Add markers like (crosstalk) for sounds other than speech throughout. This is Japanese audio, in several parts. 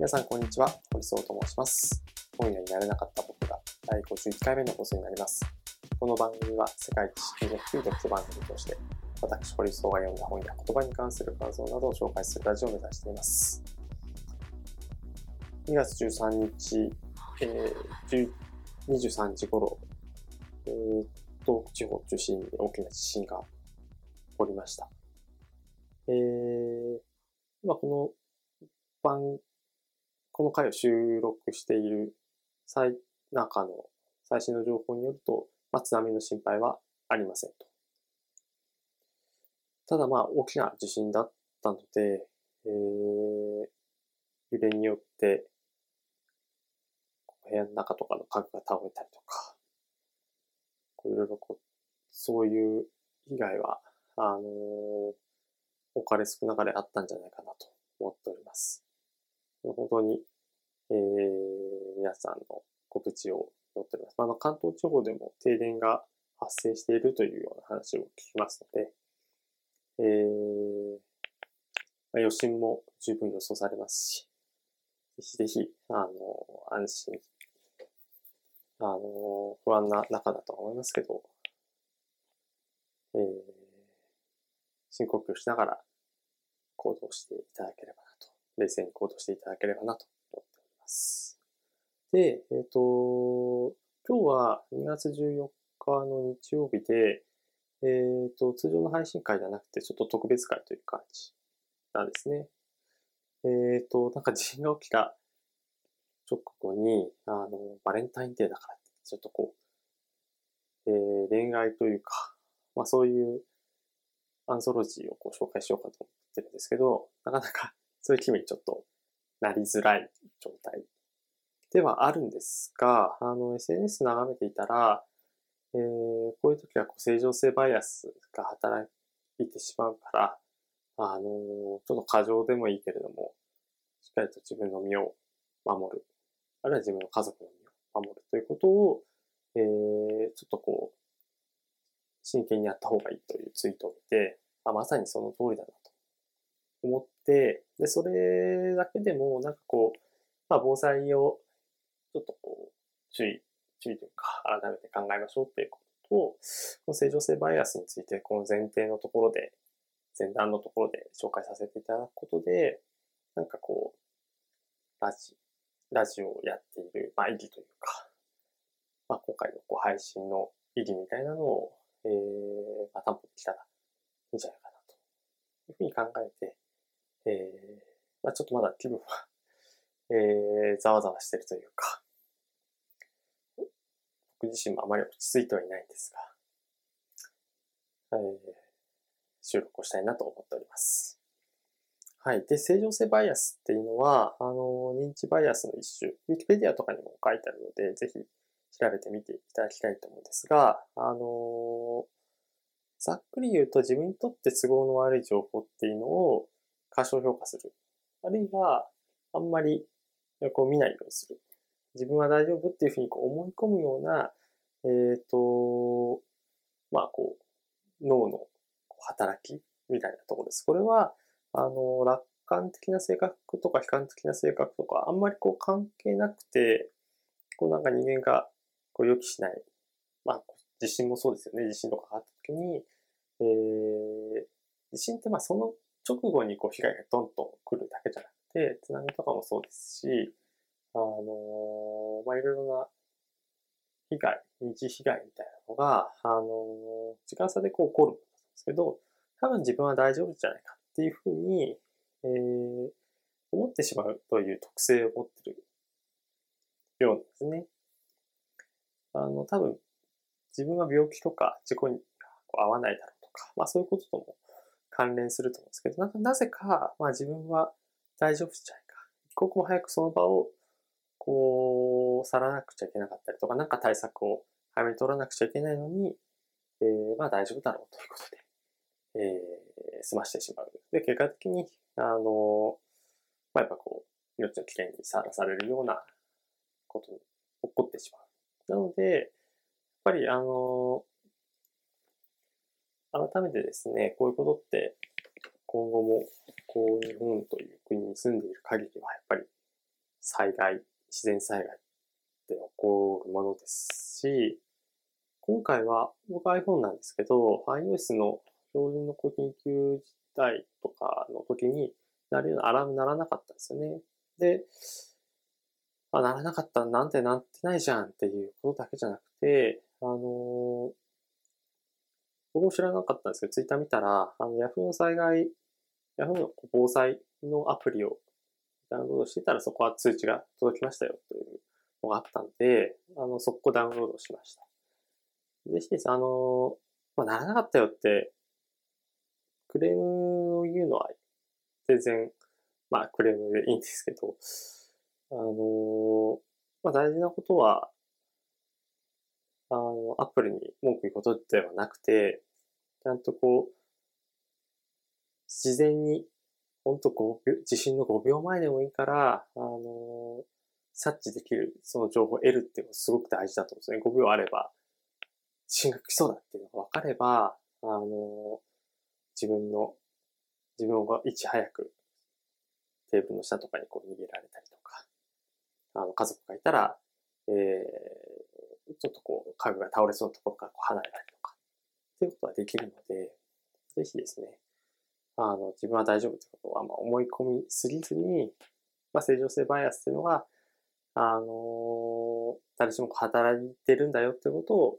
皆さん、こんにちは。堀総と申します。本屋になれなかった僕が第51回目の放送になります。この番組は世界知識の低い読書番組として、私、堀総が読んだ本や言葉に関する感想などを紹介するラジオを目指しています。2月13日、えー、23時頃、えー、東北地方中心に大きな地震が起こりました。えー、今この番、この回を収録している最中の最新の情報によると、まあ、津波の心配はありませんと。ただまあ大きな地震だったので、えー、揺れによって部屋の中とかの家具が倒れたりとか、いろいろこう、そういう被害は、あのー、おかれ少なかれあったんじゃないかなと思っております。本当に、えー、皆さんのご無事を祈っております。あの、関東地方でも停電が発生しているというような話を聞きますので、えー、まあ、余震も十分予想されますし、ぜひぜひ、あの、安心、あの、不安な中だと思いますけど、えー、深呼吸しながら行動していただければなと、冷静に行動していただければなと思っております。で、えっ、ー、と、今日は2月14日の日曜日で、えっ、ー、と、通常の配信会ではなくて、ちょっと特別会という感じなんですね。えっ、ー、と、なんか地震が起きた直後に、あの、バレンタインデーだからって、ちょっとこう、えー、恋愛というか、まあそういうアンソロジーをこう紹介しようかと思ってるんですけど、なかなかそういう気分にちょっとなりづらい状態ではあるんですが、あの、SNS 眺めていたら、えー、こういう時はこう正常性バイアスが働いてしまうから、あのー、ちょっと過剰でもいいけれども、しっかりと自分の身を守る。あるいは自分の家族の身を守るということを、えー、ちょっとこう、真剣にやった方がいいというツイートを見て、あ、まさにその通りだなと思って、で、それだけでも、なんかこう、まあ、防災をちょっとこう、注意、注意というか、改めて考えましょうっていうことと、この正常性バイアスについて、この前提のところで、前段のところで紹介させていただくことで、なんかこう、ラジ、ラジオをやっている、まあ、意義というか、まあ、今回のこう配信の意義みたいなのを、えー、まあ、担保できたらいいんじゃないかなというふうに考えて、えー、まあ、ちょっとまだ気分は、(laughs) えー、ざわざわしてるというか、僕自身もあまり落ち着いてはいないんですが、えー、収録をしたいなと思っております。はい。で、正常性バイアスっていうのは、あの、認知バイアスの一種、ウィキペディアとかにも書いてあるので、ぜひ調べてみていただきたいと思うんですが、あの、ざっくり言うと自分にとって都合の悪い情報っていうのを過小評価する。あるいは、あんまりこう見ないようにする。自分は大丈夫っていうふうにこう思い込むような、えっ、ー、と、まあこう、脳の働きみたいなところです。これは、あの、楽観的な性格とか悲観的な性格とか、あんまりこう関係なくて、こうなんか人間がこう予期しない。まあ、地震もそうですよね。地震とかがあった時に、えー、地震ってまあその直後にこう被害がドンと来るだけじゃなくて、津波とかもそうですし、あのー、まあいろいろな被害、二次被害みたいなのが、あのー、時間差でこう起こるんですけど、多分自分は大丈夫じゃないかっていうふうに、えー、思ってしまうという特性を持ってるようなんですね。あの、多分、自分は病気とか事故に合わないだろうとか、まあそういうこととも関連すると思うんですけど、なぜか、まあ自分は大丈夫じゃないか。一刻も早くその場を、こう、去らなくちゃいけなかったりとか、なんか対策を早めに取らなくちゃいけないのに、えー、まあ大丈夫だろうということで、えー、済ましてしまう。で、結果的に、あの、まあやっぱこう、命の危険にさらされるようなことに起こってしまう。なので、やっぱりあの、改めてですね、こういうことって今後もこう日本という国に住んでいる限りはやっぱり災害、自然災害って起こるものですし、今回は僕 iPhone なんですけど、iOS の標準の緊急事態とかの時になるようなアラームならなかったんですよね。で、あ、ならなかったなんてなってないじゃんっていうことだけじゃなくて、あのー、僕も知らなかったんですけど、ツイッター見たら、あの、Yahoo の災害、Yahoo の防災のアプリをダウンロードしてたら、そこは通知が届きましたよというのがあったんで、あの、速攻ダウンロードしました。ぜひです、あの、まあ、ならなかったよって、クレームを言うのは全然、まあ、クレームでいいんですけど、あの、まあ、大事なことは、あの、アップルに文句言うことではなくて、ちゃんとこう、自然に、ほんと5秒、地震の5秒前でもいいから、あの、察知できる、その情報を得るっていうのがすごく大事だと思うんですね。5秒あれば、地震が来そうだっていうのが分かれば、あの、自分の、自分がいち早くテーブルの下とかにこう逃げられたりとか、あの、家族がいたら、えー、ちょっとこう、家具が倒れそうなところからこう離れたりとか、っていうことができるので、ぜひですね、あの、自分は大丈夫ってことは、まあ、思い込みすぎずに、まあ、正常性バイアスっていうのが、あの誰しも働いてるんだよってことを、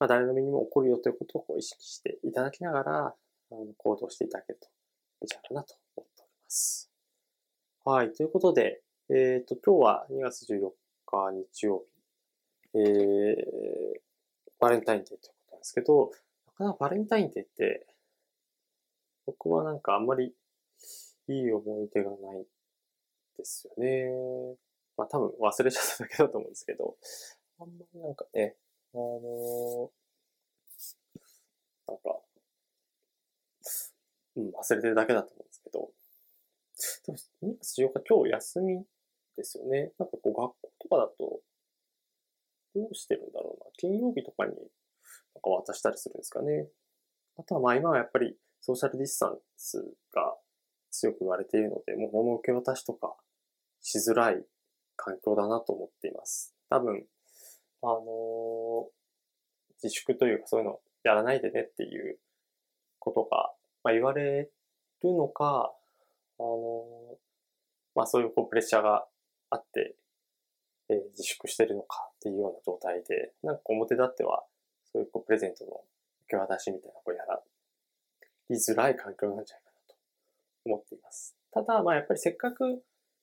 まあ、誰の身にも起こるよということをこう意識していただきながら、あの行動していただけるといいんじゃないかなと思っております。はい。ということで、えっ、ー、と、今日は2月14日日曜日えー、バレンタインデーということなんですけど、なかなかバレンタインデーって、僕はなんかあんまりいい思い出がないですよね。まあ多分忘れちゃっただけだと思うんですけど、あんまりなんかね、あのー、なんか、うん、忘れてるだけだと思うんですけど、でも2月14日今日休みですよね。なんかこう学校とかだと、どうしてるんだろうな。金曜日とかになんか渡したりするんですかね。あとはまあ今はやっぱりソーシャルディスタンスが強く言われているので、もう物受け渡しとかしづらい環境だなと思っています。多分、あのー、自粛というかそういうのやらないでねっていうことが、まあ、言われるのか、あのー、まあそういうこうプレッシャーがあってえー、自粛してるのかっていうような状態で、なんか表立っては、そういうこうプレゼントの受け渡しみたいなこうやらりづらい環境なんじゃないかなと思っています。ただ、まあやっぱりせっかく、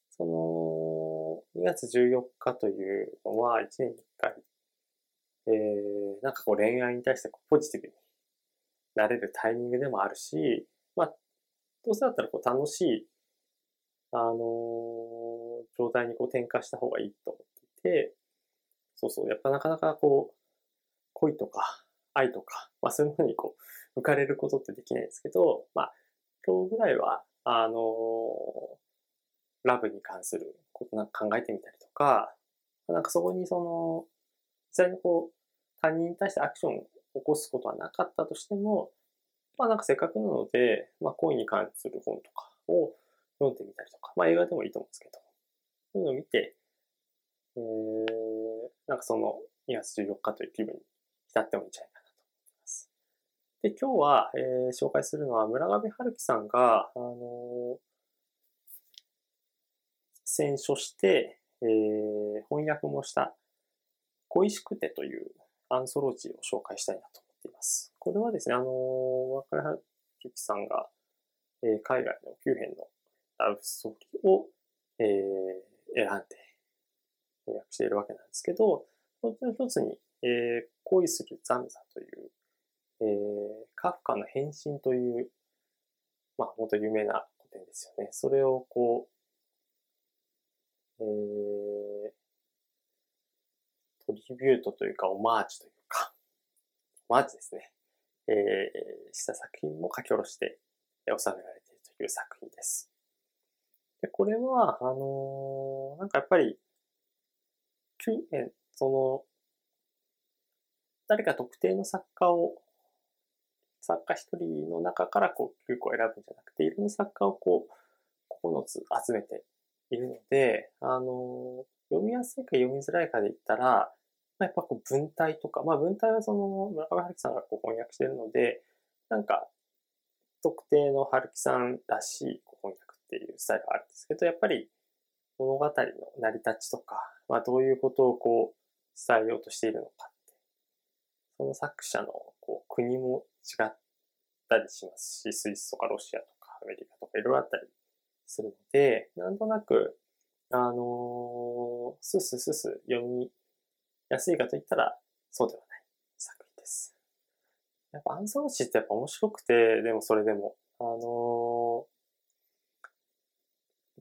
その、2月14日というのは1年に1回、えー、なんかこう恋愛に対してこうポジティブになれるタイミングでもあるし、まあ、どうせだったらこう楽しい、あのー、状態にこう転化した方がいいと思て、そうそう、やっぱなかなかこう、恋とか愛とか、まあそういうふうにこう、浮かれることってできないですけど、まあ、今日ぐらいは、あのー、ラブに関することなんか考えてみたりとか、なんかそこにその、実際にこう、他人に対してアクションを起こすことはなかったとしても、まあなんかせっかくなので、まあ恋に関する本とかを読んでみたりとか、まあ映画でもいいと思うんですけど、そういうのを見て、えー、なんかその2月14日という気分に浸ってもいいんじゃないかなと思います。で、今日は、えー、紹介するのは村上春樹さんが、あのー、選書して、えー、翻訳もした恋しくてというアンソロジーを紹介したいなと思っています。これはですね、あのー、村上春樹さんが、えー、海外の9編のラブストーリーを、えー、選んで、訳しているわけなんですけど、その一つに、えー、恋する残座という、えー、カフカの変身という、まあ、本当有名な古典ですよね。それをこう、えー、トリビュートというか、オマージュというか、オマージュですね。えー、した作品も書き下ろして収められているという作品です。でこれは、あのー、なんかやっぱり、えその、誰か特定の作家を、作家一人の中からこう9個選ぶんじゃなくて、いろんな作家をこう、9つ集めているので、あの、読みやすいか読みづらいかで言ったら、まあ、やっぱこう文体とか、まあ文体はその村上春樹さんがこう翻訳してるので、なんか特定の春樹さんらしい翻訳っていうスタイルがあるんですけど、やっぱり物語の成り立ちとか、まあどういうことをこう伝えようとしているのかって、その作者のこう国も違ったりしますし、スイスとかロシアとかアメリカとかいろいろあったりするので、なんとなく、あのー、スススス読みやすいかといったら、そうではない作品です。やっぱアンソロジーってやっぱ面白くて、でもそれでも、あのー、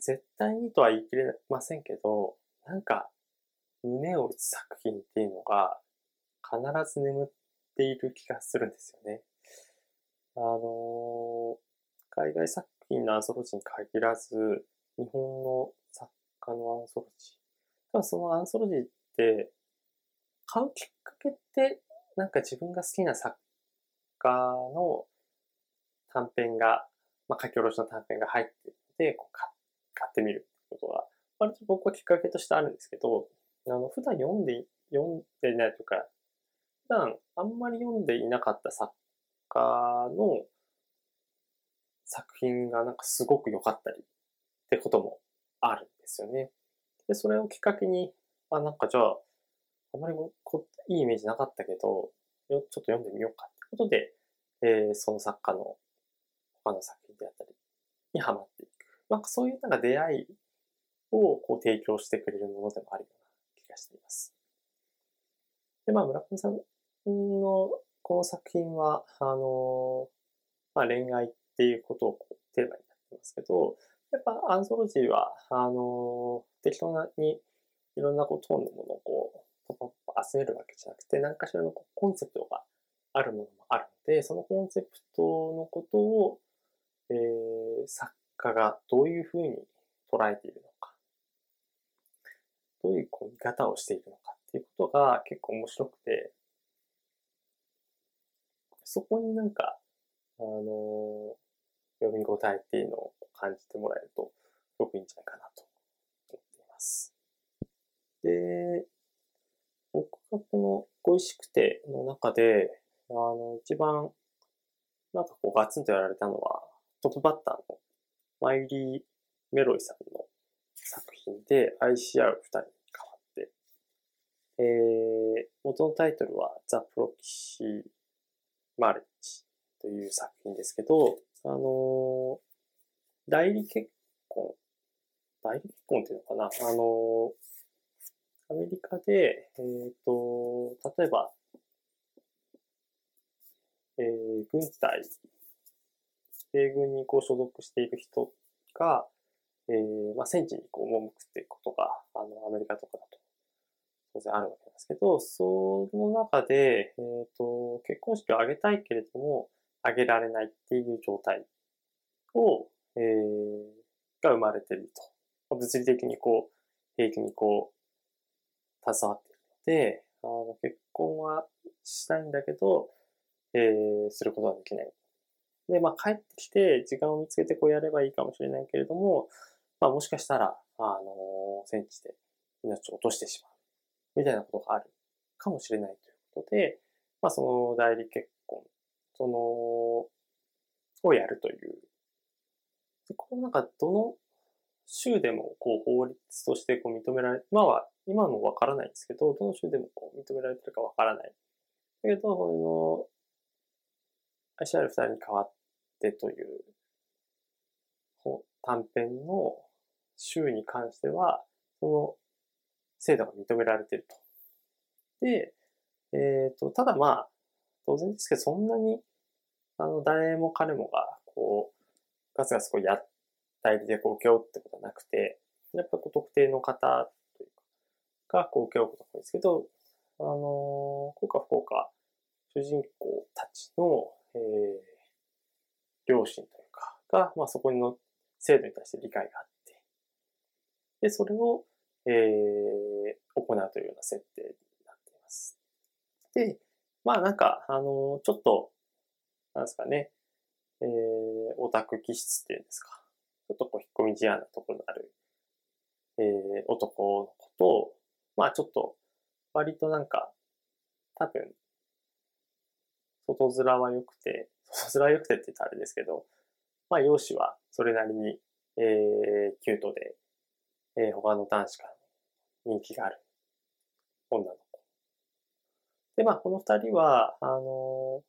絶対にとは言い切れませんけど、なんか、胸を打つ作品っていうのが、必ず眠っている気がするんですよね。あの、海外作品のアンソロジーに限らず、日本の作家のアンソロジー。ただそのアンソロジーって、買うきっかけって、なんか自分が好きな作家の短編が、まあ、書き下ろしの短編が入っていて、こう買ってみるってことが、割と僕はきっかけとしてあるんですけど、あの、普段読んで、読んでないとか、普段あんまり読んでいなかった作家の作品がなんかすごく良かったりってこともあるんですよね。で、それをきっかけに、あ、なんかじゃあ、あまりこいいイメージなかったけど、ちょっと読んでみようかってことで、えー、その作家の他の作品であったりにハマっていく。まあ、そういうなんか出会いをこう提供してくれるものでもあるような気がしています。で、まあ、村上さんのこの作品は、あの、まあ、恋愛っていうことをこうテーマになってますけど、やっぱアンソロジーは、あの、適当にいろんなこうトーンのものをこう、ポポポ集めるわけじゃなくて、何かしらのこうコンセプトがあるものもあるので、そのコンセプトのことを、えー、作家がどういうふうに捉えているのか、どういうこう見方をしているのかっていうことが結構面白くて、そこになんか、あの読み応えっていうのを感じてもらえると、すごくいいんじゃないかなと思っています。で、僕がこの恋しくての中で、あの、一番、なんかこうガツンとやられたのは、トップバッターのマイリー・メロイさんの作品で愛し合う二人に変わって、えー、元のタイトルはザ・プロキシー・マルチという作品ですけど、あのー、代理結婚、代理結婚っていうのかな？あのーアメリカで、えっ、ー、と、例えば、えー、軍隊、米軍にこう所属している人が、えー、まあ、戦地にこう赴くっていうことが、あの、アメリカとかだと、当然あるわけですけど、その中で、えっ、ー、と、結婚式を挙げたいけれども、挙げられないっていう状態を、えー、が生まれていると。物理的にこう、平気にこう、携わっているので、あの結婚はしたいんだけど、えー、することはできない。で、まあ帰ってきて時間を見つけてこうやればいいかもしれないけれども、まあもしかしたら、あの、戦地で命を落としてしまう。みたいなことがあるかもしれないということで、まあその代理結婚、その、をやるという。でこの中、どの州でもこう法律としてこう認められ、今は、今のわからないんですけど、どの州でもこう認められてるかわからない。だけど、この、ICR 二人に代わってという短編の州に関しては、その制度が認められていると。で、えっ、ー、と、ただまあ、当然ですけど、そんなに、あの、誰も彼もが、こう、ガツガツこうやっ代理でこう受け負うってことはなくて、やっぱこう特定の方というか、がこう受け負うことが多いですけど、あのー、効果不効果、主人公たちの、えー、両親というか、が、まあそこの制度に対して理解があって、で、それを、えー、行うというような設定になっています。で、まあなんか、あの、ちょっと、なんですかね、えー、オタク気質っていうんですか。ちょっとこう引っ込み思案なところのあるえー、男の子と、まあちょっと、割となんか、多分、外面は良くて、外面は良くてって言ったらあれですけど、まあ容姿はそれなりに、えー、キュートで、えー、他の男子から人気がある女の子。で、まあこの二人は、あの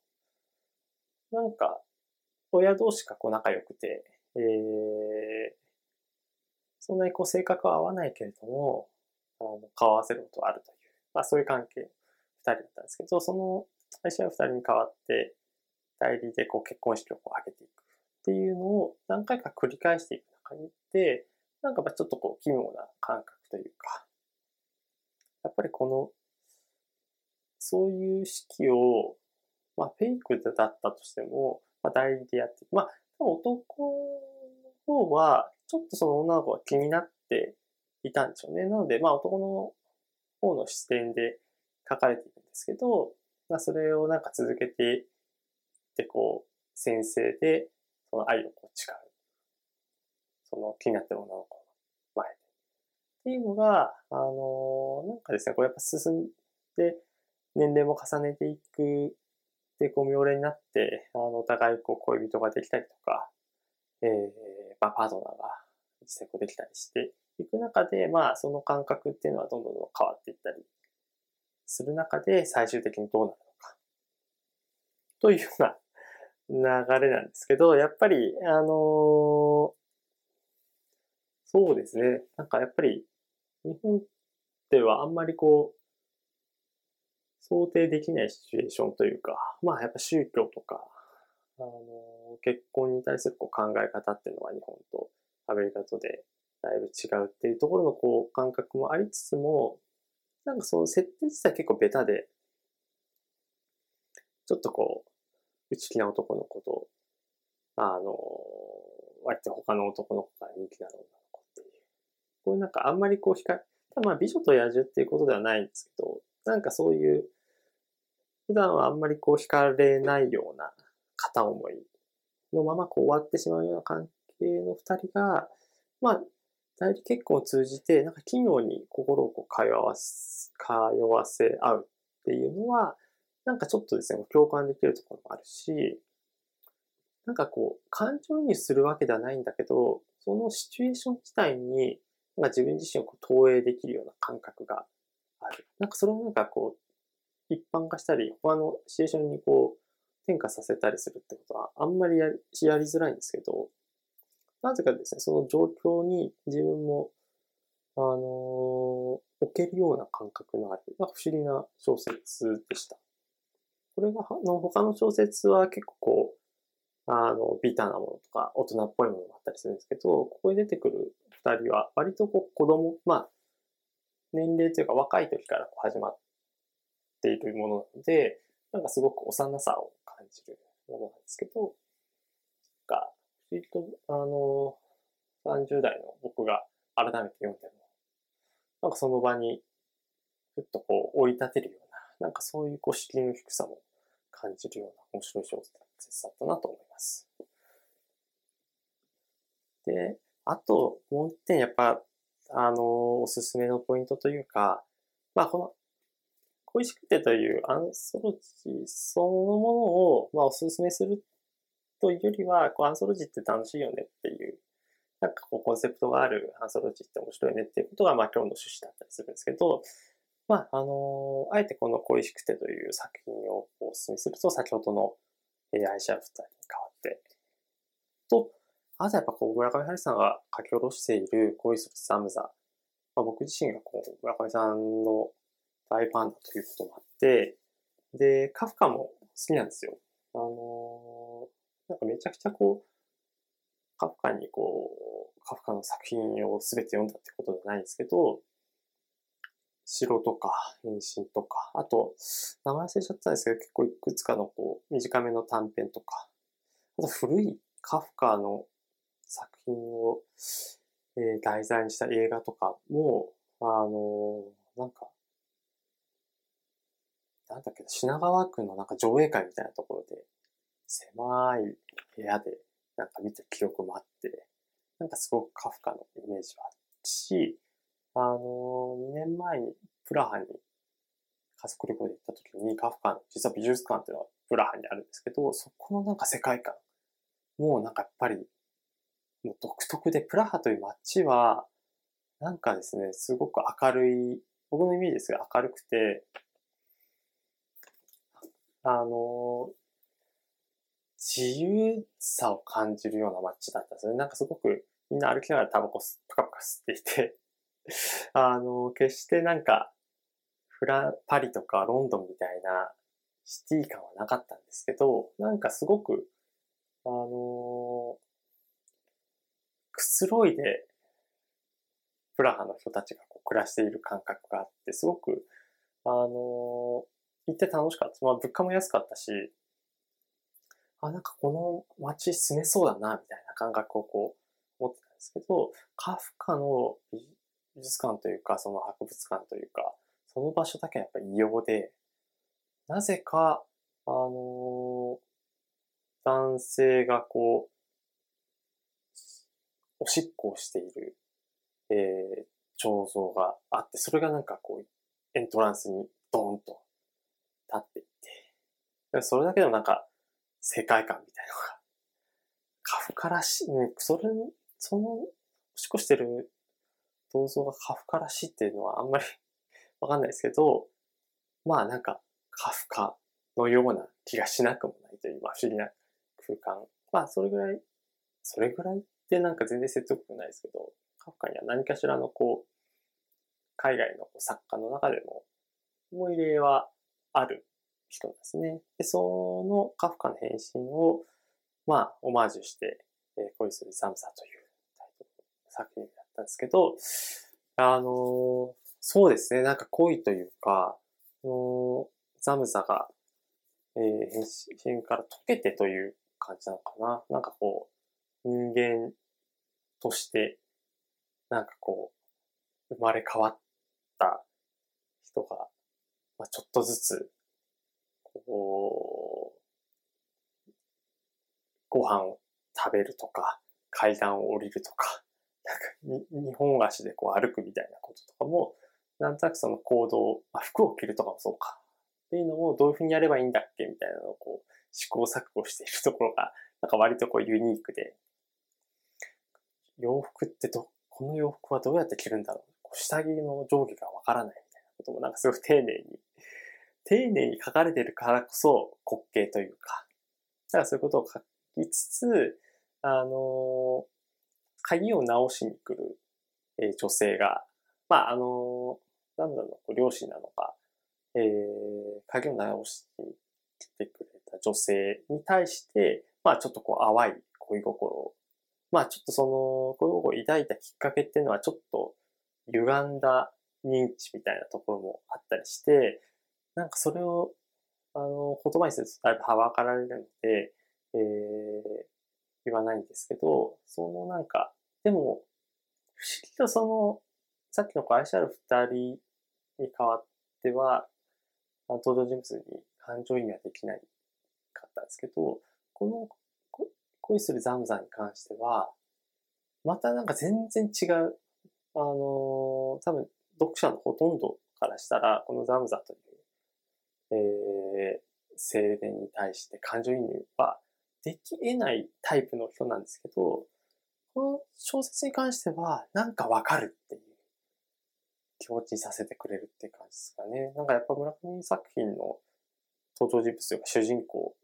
ー、なんか、親同士がこう仲良くて、えー、そんなにこう性格は合わないけれども、あの顔合わせることはあるという、まあそういう関係、二人だったんですけど、その最初は二人に代わって、代理でこう結婚式をこう上げていくっていうのを何回か繰り返していく中にって、なんかちょっとこう奇妙な感覚というか、やっぱりこの、そういう式を、まあフェイクだったとしても、まあ代理でやっていく。まあ男の方は、ちょっとその女の子が気になっていたんでしょうね。なので、まあ男の方の視点で書かれているんですけど、まあそれをなんか続けていって、こう、先生で、その愛をこう誓う。その気になってる女の子の前で。っていうのが、あのなんかですね、こうやっぱ進んで、年齢も重ねていく、で、こう、妙齢になって、あの、お互いこう、恋人ができたりとか、えー、まあ、パートナーが実際こうできたりしていく中で、まあ、その感覚っていうのはどんどん変わっていったりする中で、最終的にどうなるのか。というような流れなんですけど、やっぱり、あのー、そうですね。なんかやっぱり、日本ではあんまりこう、想定できないシチュエーションというか、まあやっぱ宗教とか、あの、結婚に対するこう考え方っていうのは日本とアメリカとでだいぶ違うっていうところのこう感覚もありつつも、なんかその設定自体結構ベタで、ちょっとこう、内気な男の子と、あの、割と他の男の子から人気な女の子っていう。こういうなんかあんまりこう光、まあ美女と野獣っていうことではないんですけど、なんかそういう、普段はあんまりこう惹かれないような片思いのままこう終わってしまうような関係の二人が、まあ、代理結婚を通じて、なんか奇妙に心をこう通わせ、通わせ合うっていうのは、なんかちょっとですね、共感できるところもあるし、なんかこう、感情にするわけではないんだけど、そのシチュエーション自体に、なんか自分自身をこう投影できるような感覚がある。なんかそれをなんかこう、一般化したり、他のシチュエーションにこう、転化させたりするってことはあんまりやりやりづらいんですけど、なぜかですね、その状況に自分も、あのー、置けるような感覚のある、なんか不思議な小説でした。これが、の他の小説は結構こう、あの、ビターなものとか、大人っぽいものもあったりするんですけど、ここに出てくる二人は、割とこう、子供、まあ、年齢というか若い時からこう始まっているものなので、なんかすごく幼さを感じるものなんですけど、が、割と、あの、30代の僕が改めて読んでも、なんかその場に、ふっとこう、追い立てるような、なんかそういうこう、敷居の低さも感じるような面白い小説だったなと思います。で、あと、もう一点、やっぱ、あの、おすすめのポイントというか、まあ、この、恋しくてというアンソロジーそのものを、まあ、おすすめするというよりは、こう、アンソロジーって楽しいよねっていう、なんかこう、コンセプトがあるアンソロジーって面白いねっていうことが、まあ、今日の趣旨だったりするんですけど、まあ、あのあえてこの恋しくてという作品をお勧めすると、先ほどの、え、愛し合う二人に変わって、と、あとやっぱこう、村上春さんが書き下ろしている恋する寒さ。まあ、僕自身がこう、村上さんの大ファンだということもあって、で、カフカも好きなんですよ。あのー、なんかめちゃくちゃこう、カフカにこう、カフカの作品を全て読んだってことじゃないんですけど、城とか、変身とか、あと、名前忘れちゃったんですけど、結構いくつかのこう、短めの短編とか、あと古いカフカの作品を、えー、題材にした映画とかも、あのー、なんか、なんだっけ、品川区のなんか上映会みたいなところで、狭い部屋でなんか見た記憶もあって、なんかすごくカフカのイメージはあったし、あの、2年前にプラハに家族旅行で行った時にカフカの、実は美術館っていうのはプラハにあるんですけど、そこのなんか世界観、もうなんかやっぱり、もう独特で、プラハという街は、なんかですね、すごく明るい、僕のイメージですが明るくて、あの、自由さを感じるような街だったんですね。なんかすごくみんな歩きながらタバコプカプカ吸っていて (laughs) あの、決してなんか、フラ、パリとかロンドンみたいなシティ感はなかったんですけど、なんかすごく、あのくつろいで、プラハの人たちがこう暮らしている感覚があって、すごく、あの行って楽しかった。まあ物価も安かったし、あ、なんかこの街住めそうだな、みたいな感覚をこう、持ってたんですけど、カフカの美美術館というか、その博物館というか、その場所だけはやっぱ異様で、なぜか、あのー、男性がこう、おしっこをしている、えー、彫像があって、それがなんかこう、エントランスにドーンと立っていて、それだけでもなんか、世界観みたいなのが、カフカらしい、それ、その、おしっこしてる銅像がカフカらしいっていうのはあんまり (laughs) わかんないですけど、まあなんか、カフカのような気がしなくもないという、まあ不思議な空間。まあそれぐらい、それぐらいってなんか全然説得力ないですけど、カフカには何かしらのこう、海外の作家の中でも思い入れはある人ですね。で、そのカフカの変身を、まあ、オマージュして、えー、恋する寒さというタイトルの作品だったんですけど、あの、そうですね、なんか恋というか、の寒さが、えー、変身から溶けてという感じなのかな。なんかこう、人間として、なんかこう、生まれ変わった人が、まあ、ちょっとずつこう、ご飯を食べるとか、階段を降りるとか、なんか日本足でこう歩くみたいなこととかも、なんとなくその行動、あ、服を着るとかもそうか。っていうのをどういうふうにやればいいんだっけみたいなのをこう試行錯誤しているところが、なんか割とこうユニークで、洋服ってど、この洋服はどうやって着るんだろう。下着の上下がわからないみたいなこともなんかすごく丁寧に丁寧に書かれてるからこそ滑稽というか、だからそういうことを書きつつ、あの、鍵を直しに来る、えー、女性が、まあ、あの、なんだろう、両親なのか、えー、鍵を直しに来てくれた女性に対して、まあ、ちょっとこう、淡い恋心を、まあ、ちょっとその、恋心を抱いたきっかけっていうのは、ちょっと、歪んだ認知みたいなところもあったりして、なんかそれを、あの、言葉にするとだいぶはばかられるので、えー、言わないんですけど、そのなんか、でも、不思議とその、さっきの愛しある二人に代わっては、登場人物に感情移入はできないかったんですけど、この恋するザムザに関しては、またなんか全然違う、あのー、多分読者のほとんどからしたら、このザムザというえー、青年に対して感情移入はでき得ないタイプの人なんですけど、この小説に関してはなんかわかるっていう気持ちにさせてくれるって感じですかね。なんかやっぱ村上作品の登場人物というか主人公、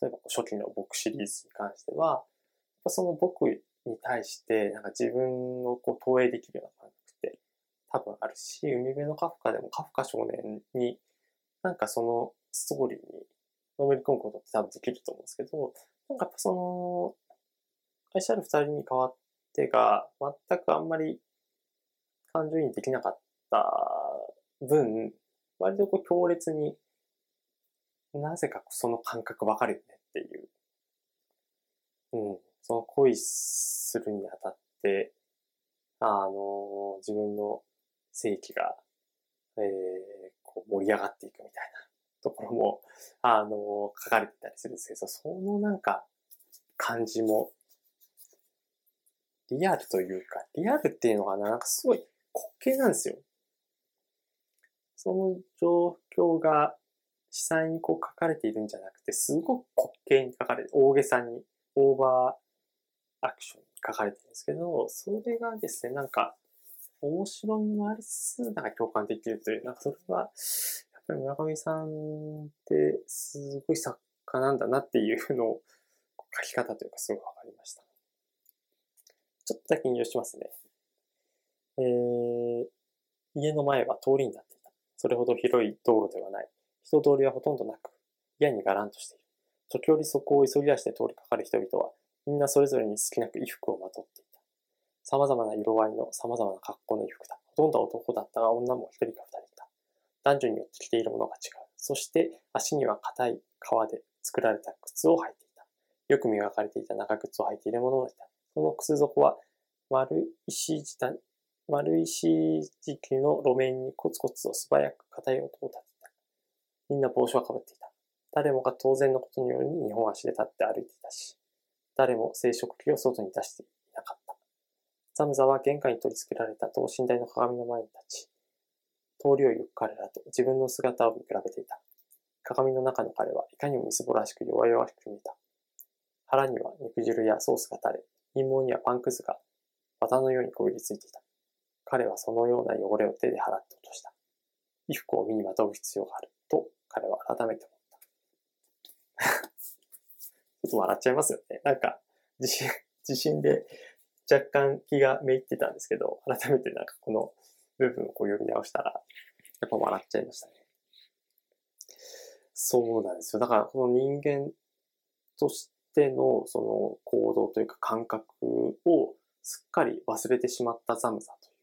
例えば初期の僕シリーズに関しては、やっぱその僕に対してなんか自分をこう投影できるような感覚って多分あるし、海辺のカフカでもカフカ少年になんかそのストーリーにのめり込むことって多分できると思うんですけど、なんかやっぱその、愛しある二人に変わってが、全くあんまり感情移入できなかった分、割とこう強烈になぜかその感覚わかるよねっていう。うん。その恋するにあたって、あの、自分の正規が、えー、こう盛り上がっていくみたいなところも、あの、書かれてたりするんですけど、そのなんか感じも、リアルというか、リアルっていうのがなんかすごい滑稽なんですよ。その状況が実際にこう書かれているんじゃなくて、すごく滑稽に書かれて、大げさに、オーバーアクションに書かれてるんですけど、それがですね、なんか、面白みもありつつ、なんか共感できるという、なんかそれは、ぱり村上さんってすごい作家なんだなっていうのを書き方というかすごいわかりました。ちょっとだけ引用しますね。えー、家の前は通りになっていた。それほど広い道路ではない。人通りはほとんどなく、嫌にがらんとしている。時折そこを急ぎ出して通りかかる人々は、みんなそれぞれに好きなく衣服をまとっていた。様々な色合いの様々な格好の衣服だ。ほとんど男だったが女も一人か二人。男女によって着ているものが違う。そして足には硬い革で作られた靴を履いていた。よく磨かれていた長靴を履いている者もいた。その靴底は丸石地丸石時期の路面にコツコツと素早く硬い音を立てた。みんな帽子はかぶっていた。誰もが当然のことのように日本足で立って歩いていたし、誰も生殖器を外に出していなかった。ザムザは玄関に取り付けられた等身大の鏡の前に立ち、通りを行く彼らと自分の姿を見比べていた。鏡の中の彼はいかにもみすぼらしく弱々しく見えた。腹には肉汁やソースが垂れ、陰謀にはパンくずが綿のようにこびりついていた。彼はそのような汚れを手で払って落とした。衣服を身にまとう必要がある。と、彼は改めて思った。(laughs) ちょっと笑っちゃいますよね。なんか、地震、地震で若干気がめいってたんですけど、改めてなんかこの部分をこう読み直したら、やっぱ笑っちゃいましたね。そうなんですよ。だからこの人間としてのその行動というか感覚をすっかり忘れてしまったザムザという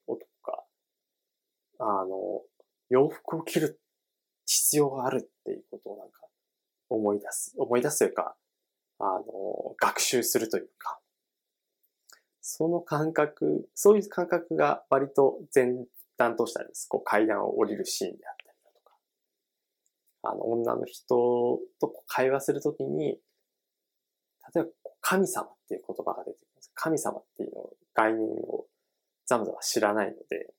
あの、洋服を着る必要があるっていうことをなんか思い出す、思い出すというか、あの、学習するというか、その感覚、そういう感覚が割と前段としてあります。こう階段を降りるシーンであったりだとか、あの、女の人と会話するときに、例えば神様っていう言葉が出てくるんです。神様っていうの概念をザムザは知らないので、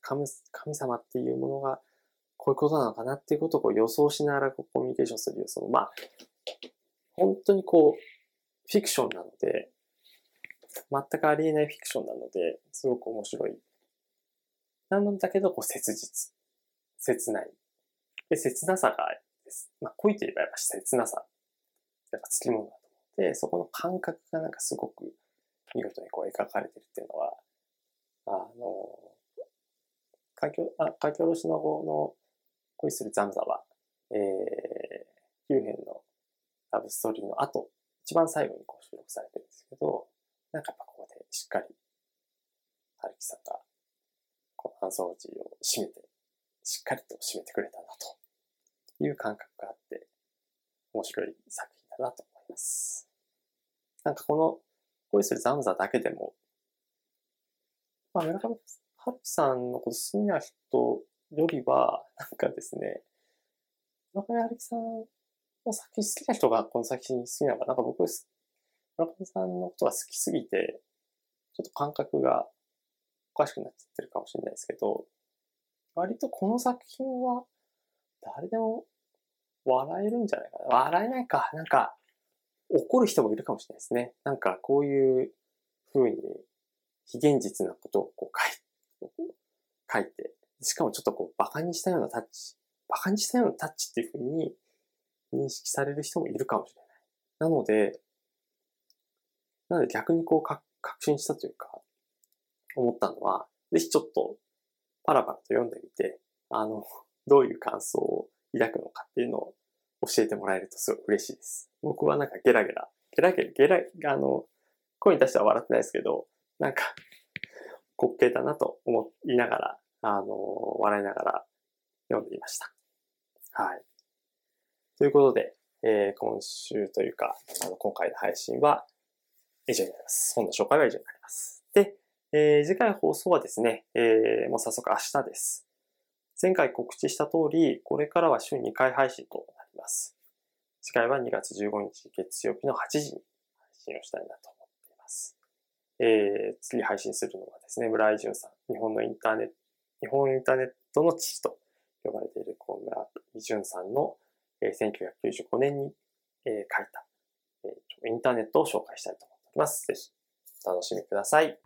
神様っていうものがこういうことなのかなっていうことを予想しながらこうコミュニケーションするよその、まあ、本当にこう、フィクションなので、全くありえないフィクションなので、すごく面白い。なんだけど、こう、切実。切ない。で、切なさがです。まあ、恋といえばやっぱ切なさ。やっぱつきものだと思って、そこの感覚がなんかすごく見事にこう描かれてるっていうのは、あの、書きあ書き下ろしの方の恋するザムザは、えー、9編のラブストーリーの後、一番最後にこう収録されてるんですけど、なんかやっぱここでしっかり、春樹さんが、このアンソロジーを締めて、しっかりと締めてくれたなという感覚があって、面白い作品だなと思います。なんかこの恋するザムザだけでも、まあ村上ハルキさんのこと好きな人よりは、なんかですね、村上春樹さんの作品好きな人がこの作品好きなのか、なんか僕、村上さんのことが好きすぎて、ちょっと感覚がおかしくなっちゃってるかもしれないですけど、割とこの作品は誰でも笑えるんじゃないかな。笑えないか。なんか、怒る人もいるかもしれないですね。なんかこういう風に非現実なことをこう書い書いて、しかもちょっとこう、馬鹿にしたようなタッチ、馬鹿にしたようなタッチっていうふうに認識される人もいるかもしれない。なので、なので逆にこう、確信したというか、思ったのは、ぜひちょっとパラパラと読んでみて、あの、(laughs) どういう感想を抱くのかっていうのを教えてもらえるとすごい嬉しいです。僕はなんかゲラゲラ、ゲラゲラ、ゲラ、あの、声に出しては笑ってないですけど、なんか、滑稽だなと思いながら、あの、笑いながら読んでいました。はい。ということで、えー、今週というか、あの、今回の配信は以上になります。本の紹介は以上になります。えー、次回放送はですね、えー、もう早速明日です。前回告知した通り、これからは週2回配信となります。次回は2月15日月曜日の8時に配信をしたいなと思っています。えー、次配信するのはですね、村井淳さん、日本のインターネット、日本インターネットの父と呼ばれているこう村井淳さんの、えー、1995年に、えー、書いた、えー、インターネットを紹介したいと思っております。ぜひ、お楽しみください。